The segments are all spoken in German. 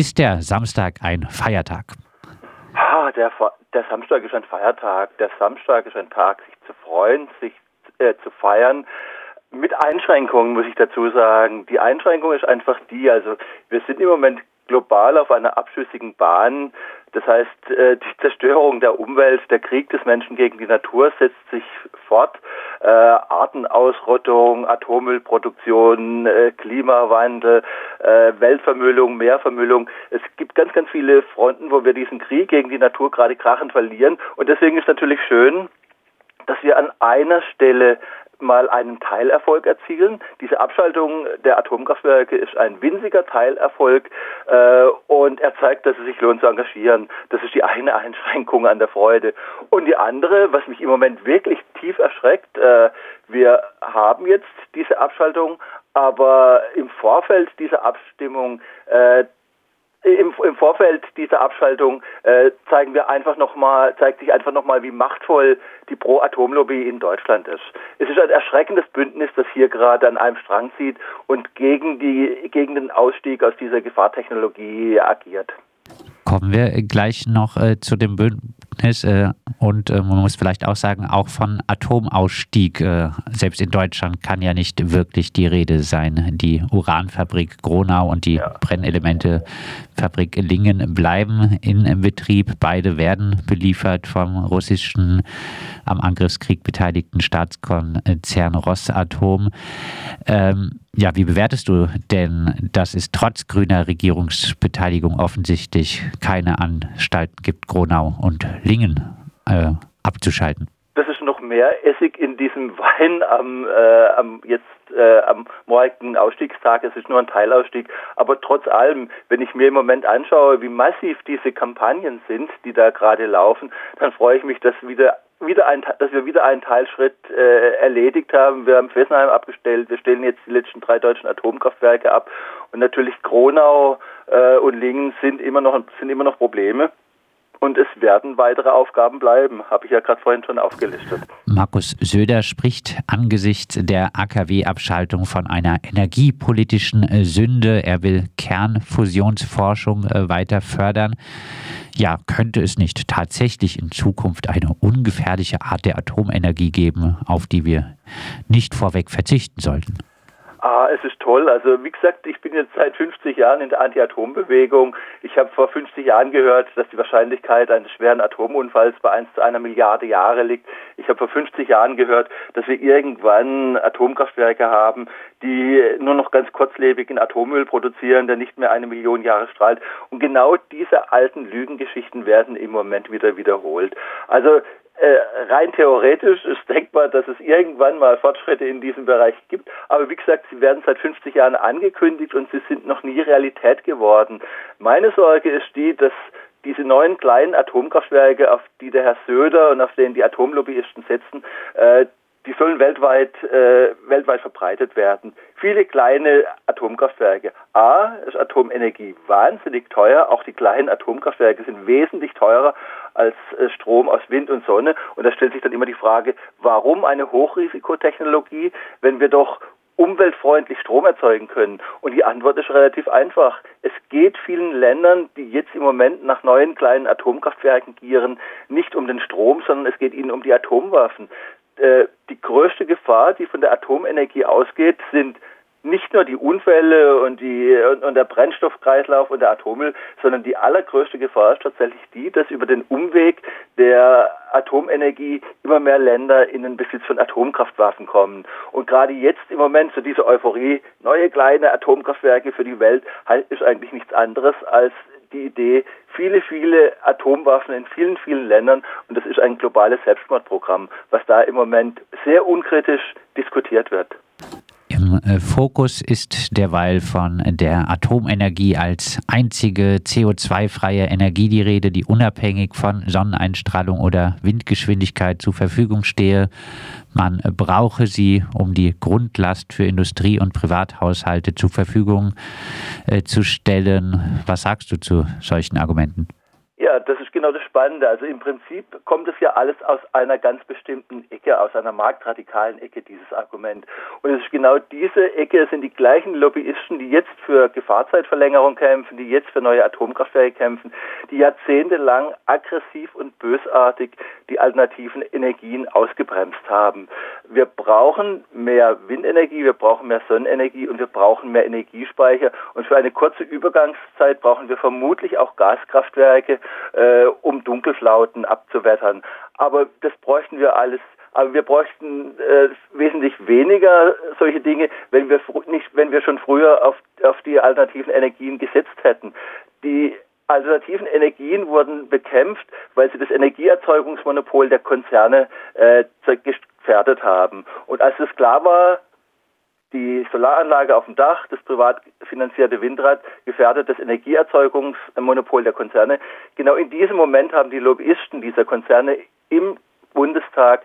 Ist der Samstag ein Feiertag? Ah, der, der Samstag ist ein Feiertag. Der Samstag ist ein Tag, sich zu freuen, sich äh, zu feiern. Mit Einschränkungen muss ich dazu sagen. Die Einschränkung ist einfach die, also wir sind im Moment global auf einer abschüssigen Bahn. Das heißt, äh, die Zerstörung der Umwelt, der Krieg des Menschen gegen die Natur setzt sich fort. Äh, Artenausrottung, Atommüllproduktion, äh, Klimawandel, Weltvermüllung, Meervermüllung. Es gibt ganz, ganz viele Fronten, wo wir diesen Krieg gegen die Natur gerade krachend verlieren. Und deswegen ist natürlich schön, dass wir an einer Stelle mal einen Teilerfolg erzielen. Diese Abschaltung der Atomkraftwerke ist ein winziger Teilerfolg äh, und er zeigt, dass es sich lohnt zu engagieren. Das ist die eine Einschränkung an der Freude. Und die andere, was mich im Moment wirklich tief erschreckt, äh, wir haben jetzt diese Abschaltung, aber im Vorfeld dieser Abstimmung äh, im, im Vorfeld dieser Abschaltung äh, zeigen wir einfach noch mal, zeigt sich einfach nochmal, wie machtvoll die Pro-Atom-Lobby in Deutschland ist. Es ist ein erschreckendes Bündnis, das hier gerade an einem Strang zieht und gegen die, gegen den Ausstieg aus dieser Gefahrtechnologie agiert. Kommen wir gleich noch äh, zu dem Bündnis. Äh, und äh, man muss vielleicht auch sagen, auch von Atomausstieg, äh, selbst in Deutschland, kann ja nicht wirklich die Rede sein. Die Uranfabrik Gronau und die ja. Brennelementefabrik Lingen bleiben in Betrieb. Beide werden beliefert vom russischen am Angriffskrieg beteiligten Staatskonzern Rosatom. Ähm, ja, wie bewertest du denn, dass es trotz grüner Regierungsbeteiligung offensichtlich keine Anstalten gibt, Gronau und Lingen äh, abzuschalten? Das ist noch mehr Essig in diesem Wein am, äh, am jetzt äh, am morgigen Ausstiegstag. Es ist nur ein Teilausstieg. Aber trotz allem, wenn ich mir im Moment anschaue, wie massiv diese Kampagnen sind, die da gerade laufen, dann freue ich mich, dass wieder wieder ein, dass wir wieder einen Teilschritt äh, erledigt haben. Wir haben Fessenheim abgestellt, wir stellen jetzt die letzten drei deutschen Atomkraftwerke ab und natürlich Gronau äh, und Lingen sind immer noch sind immer noch Probleme. Und es werden weitere Aufgaben bleiben, habe ich ja gerade vorhin schon aufgelistet. Markus Söder spricht angesichts der AKW-Abschaltung von einer energiepolitischen äh, Sünde. Er will Kernfusionsforschung äh, weiter fördern. Ja, könnte es nicht tatsächlich in Zukunft eine ungefährliche Art der Atomenergie geben, auf die wir nicht vorweg verzichten sollten? Ah, es ist toll. Also wie gesagt, ich bin jetzt seit 50 Jahren in der Anti-Atom-Bewegung. Ich habe vor 50 Jahren gehört, dass die Wahrscheinlichkeit eines schweren Atomunfalls bei 1 zu einer Milliarde Jahre liegt. Ich habe vor 50 Jahren gehört, dass wir irgendwann Atomkraftwerke haben, die nur noch ganz kurzlebig in Atommüll produzieren, der nicht mehr eine Million Jahre strahlt. Und genau diese alten Lügengeschichten werden im Moment wieder wiederholt. Also rein theoretisch ist denkbar, dass es irgendwann mal Fortschritte in diesem Bereich gibt. Aber wie gesagt, sie werden seit 50 Jahren angekündigt und sie sind noch nie Realität geworden. Meine Sorge ist die, dass diese neuen kleinen Atomkraftwerke, auf die der Herr Söder und auf denen die Atomlobbyisten setzen, äh, die sollen weltweit, äh, weltweit verbreitet werden. Viele kleine Atomkraftwerke. A, ist Atomenergie wahnsinnig teuer. Auch die kleinen Atomkraftwerke sind wesentlich teurer als äh, Strom aus Wind und Sonne. Und da stellt sich dann immer die Frage, warum eine Hochrisikotechnologie, wenn wir doch umweltfreundlich Strom erzeugen können? Und die Antwort ist relativ einfach. Es geht vielen Ländern, die jetzt im Moment nach neuen kleinen Atomkraftwerken gieren, nicht um den Strom, sondern es geht ihnen um die Atomwaffen. Äh, die größte Gefahr, die von der Atomenergie ausgeht, sind nicht nur die Unfälle und, die, und, der Brennstoffkreislauf und der Atommüll, sondern die allergrößte Gefahr ist tatsächlich die, dass über den Umweg der Atomenergie immer mehr Länder in den Besitz von Atomkraftwaffen kommen. Und gerade jetzt im Moment so diese Euphorie, neue kleine Atomkraftwerke für die Welt, ist eigentlich nichts anderes als die Idee, viele, viele Atomwaffen in vielen, vielen Ländern und das ist ein globales Selbstmordprogramm, was da im Moment sehr unkritisch diskutiert wird. Äh, Fokus ist derweil von der Atomenergie als einzige CO2-freie Energie die Rede, die unabhängig von Sonneneinstrahlung oder Windgeschwindigkeit zur Verfügung stehe. Man brauche sie, um die Grundlast für Industrie- und Privathaushalte zur Verfügung äh, zu stellen. Was sagst du zu solchen Argumenten? Ja, das genau das Spannende. Also im Prinzip kommt es ja alles aus einer ganz bestimmten Ecke, aus einer marktradikalen Ecke, dieses Argument. Und es ist genau diese Ecke, es sind die gleichen Lobbyisten, die jetzt für Gefahrzeitverlängerung kämpfen, die jetzt für neue Atomkraftwerke kämpfen, die jahrzehntelang aggressiv und bösartig die alternativen Energien ausgebremst haben. Wir brauchen mehr Windenergie, wir brauchen mehr Sonnenenergie und wir brauchen mehr Energiespeicher. Und für eine kurze Übergangszeit brauchen wir vermutlich auch Gaskraftwerke, äh, um Dunkelflauten abzuwettern. Aber das bräuchten wir alles aber wir bräuchten äh, wesentlich weniger solche Dinge, wenn wir nicht, wenn wir schon früher auf, auf die alternativen Energien gesetzt hätten. Die alternativen Energien wurden bekämpft, weil sie das Energieerzeugungsmonopol der Konzerne äh, gefährdet haben. Und als es klar war, die Solaranlage auf dem Dach, das privat finanzierte Windrad gefährdet das Energieerzeugungsmonopol der Konzerne. Genau in diesem Moment haben die Lobbyisten dieser Konzerne im Bundestag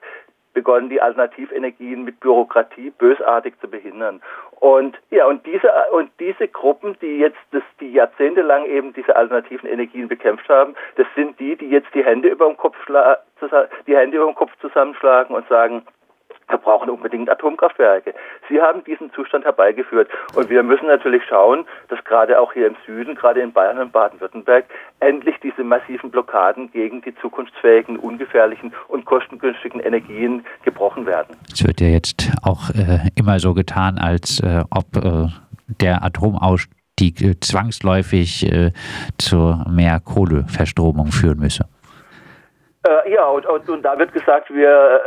begonnen, die Alternativenergien mit Bürokratie bösartig zu behindern. Und ja, und diese und diese Gruppen, die jetzt das, die jahrzehntelang eben diese alternativen Energien bekämpft haben, das sind die, die jetzt die Hände über dem Kopf die Hände über dem Kopf zusammenschlagen und sagen, wir brauchen unbedingt Atomkraftwerke. Sie haben diesen Zustand herbeigeführt. Und wir müssen natürlich schauen, dass gerade auch hier im Süden, gerade in Bayern und Baden-Württemberg, endlich diese massiven Blockaden gegen die zukunftsfähigen, ungefährlichen und kostengünstigen Energien gebrochen werden. Es wird ja jetzt auch äh, immer so getan, als äh, ob äh, der Atomausstieg äh, zwangsläufig äh, zu mehr Kohleverstromung führen müsse. Äh, ja, und, und, und da wird gesagt, wir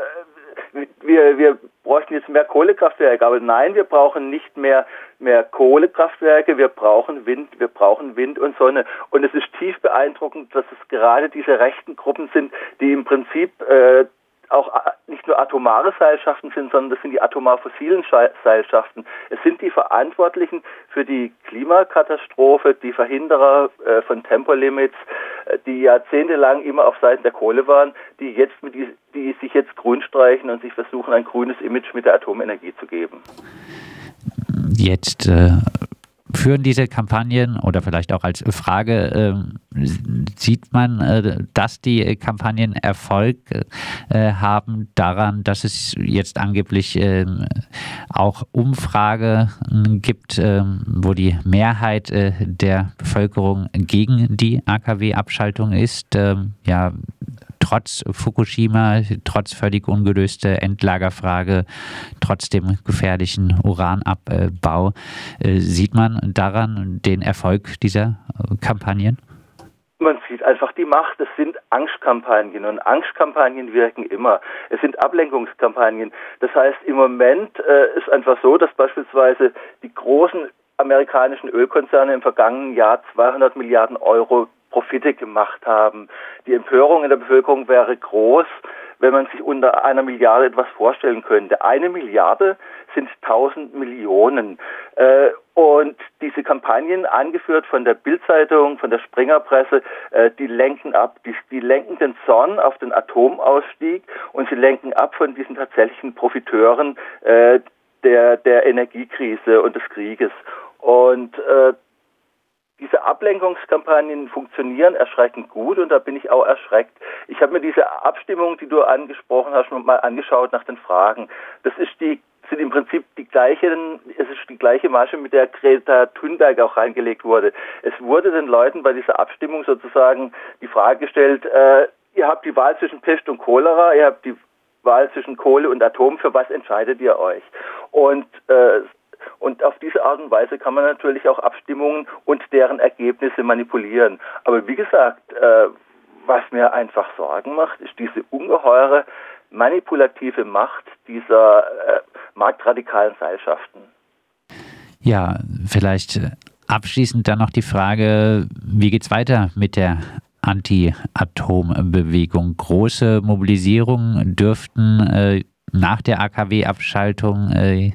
wir, wir bräuchten jetzt mehr Kohlekraftwerke, aber nein, wir brauchen nicht mehr, mehr Kohlekraftwerke, wir brauchen Wind, wir brauchen Wind und Sonne. Und es ist tief beeindruckend, dass es gerade diese rechten Gruppen sind, die im Prinzip äh, auch äh, nicht nur atomare Seilschaften sind, sondern das sind die atomar fossilen Seilschaften. Es sind die Verantwortlichen für die Klimakatastrophe, die Verhinderer äh, von Tempolimits, äh, die jahrzehntelang immer auf Seiten der Kohle waren, die jetzt die, die sich jetzt grün streichen und sich versuchen, ein grünes Image mit der Atomenergie zu geben. Jetzt äh, führen diese Kampagnen oder vielleicht auch als Frage, äh, sieht man, äh, dass die Kampagnen Erfolg äh, haben daran, dass es jetzt angeblich ähm, auch Umfrage gibt, ähm, wo die Mehrheit äh, der Bevölkerung gegen die AKW-Abschaltung ist? Ähm, ja, trotz Fukushima, trotz völlig ungelöster Endlagerfrage, trotz dem gefährlichen Uranabbau, äh, sieht man daran den Erfolg dieser äh, Kampagnen? Man sieht einfach die Macht. Es sind Angstkampagnen und Angstkampagnen wirken immer. Es sind Ablenkungskampagnen. Das heißt, im Moment äh, ist einfach so, dass beispielsweise die großen amerikanischen Ölkonzerne im vergangenen Jahr 200 Milliarden Euro Profite gemacht haben. Die Empörung in der Bevölkerung wäre groß, wenn man sich unter einer Milliarde etwas vorstellen könnte. Eine Milliarde sind 1000 Millionen. Äh, und diese Kampagnen, angeführt von der Bildzeitung, von der Springerpresse, äh, die lenken ab. Die, die lenken den Zorn auf den Atomausstieg und sie lenken ab von diesen tatsächlichen Profiteuren äh, der, der Energiekrise und des Krieges. Und äh, diese Ablenkungskampagnen funktionieren erschreckend gut und da bin ich auch erschreckt. Ich habe mir diese Abstimmung, die du angesprochen hast, mal angeschaut nach den Fragen. Das ist die sind im Prinzip die gleichen, es ist die gleiche Masche, mit der Greta Thunberg auch reingelegt wurde. Es wurde den Leuten bei dieser Abstimmung sozusagen die Frage gestellt, äh, ihr habt die Wahl zwischen Pest und Cholera, ihr habt die Wahl zwischen Kohle und Atom, für was entscheidet ihr euch? Und äh, und auf diese Art und Weise kann man natürlich auch Abstimmungen und deren Ergebnisse manipulieren. Aber wie gesagt, äh, was mir einfach Sorgen macht, ist diese ungeheure manipulative Macht dieser äh, marktradikalen Seilschaften. Ja, vielleicht abschließend dann noch die Frage, wie geht es weiter mit der Anti-Atom-Bewegung? Große Mobilisierungen dürften äh, nach der AKW-Abschaltung äh,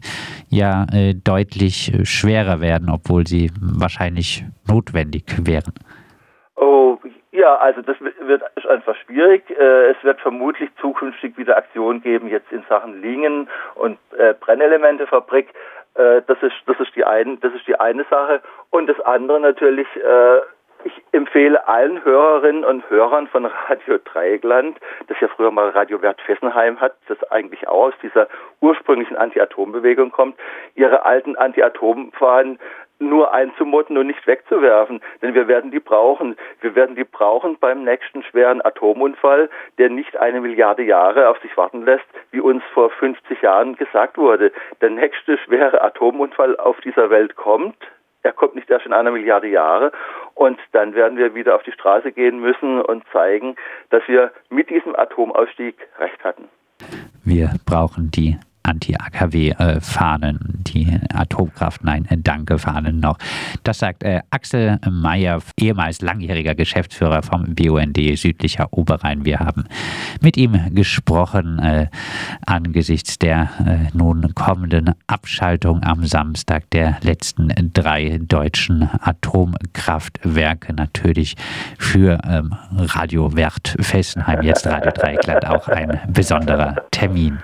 ja äh, deutlich schwerer werden, obwohl sie wahrscheinlich notwendig wären. Oh, ja, also das wird einfach schwierig. Äh, es wird vermutlich zukünftig wieder Aktionen geben, jetzt in Sachen Lingen und äh, Brennelementefabrik. Äh, das ist das ist die eine das ist die eine Sache und das andere natürlich. Ich empfehle allen Hörerinnen und Hörern von Radio Dreieckland, das ja früher mal Radio Wert Fessenheim hat, das eigentlich auch aus dieser ursprünglichen Anti-Atom-Bewegung kommt, ihre alten Anti-Atom-Fahnen nur einzumotten und nicht wegzuwerfen, denn wir werden die brauchen. Wir werden die brauchen beim nächsten schweren Atomunfall, der nicht eine Milliarde Jahre auf sich warten lässt, wie uns vor 50 Jahren gesagt wurde. Der nächste schwere Atomunfall auf dieser Welt kommt. Er kommt nicht erst in einer Milliarde Jahre. Und dann werden wir wieder auf die Straße gehen müssen und zeigen, dass wir mit diesem Atomausstieg recht hatten. Wir brauchen die Anti-AKW-Fahnen, die Atomkraft, nein, Danke-Fahnen noch. Das sagt äh, Axel Mayer, ehemals langjähriger Geschäftsführer vom BUND Südlicher Oberrhein. Wir haben mit ihm gesprochen äh, angesichts der äh, nun kommenden Abschaltung am Samstag der letzten drei deutschen Atomkraftwerke. Natürlich für ähm, Radio Wert Fessenheim, jetzt Radio Dreieckland, auch ein besonderer Termin.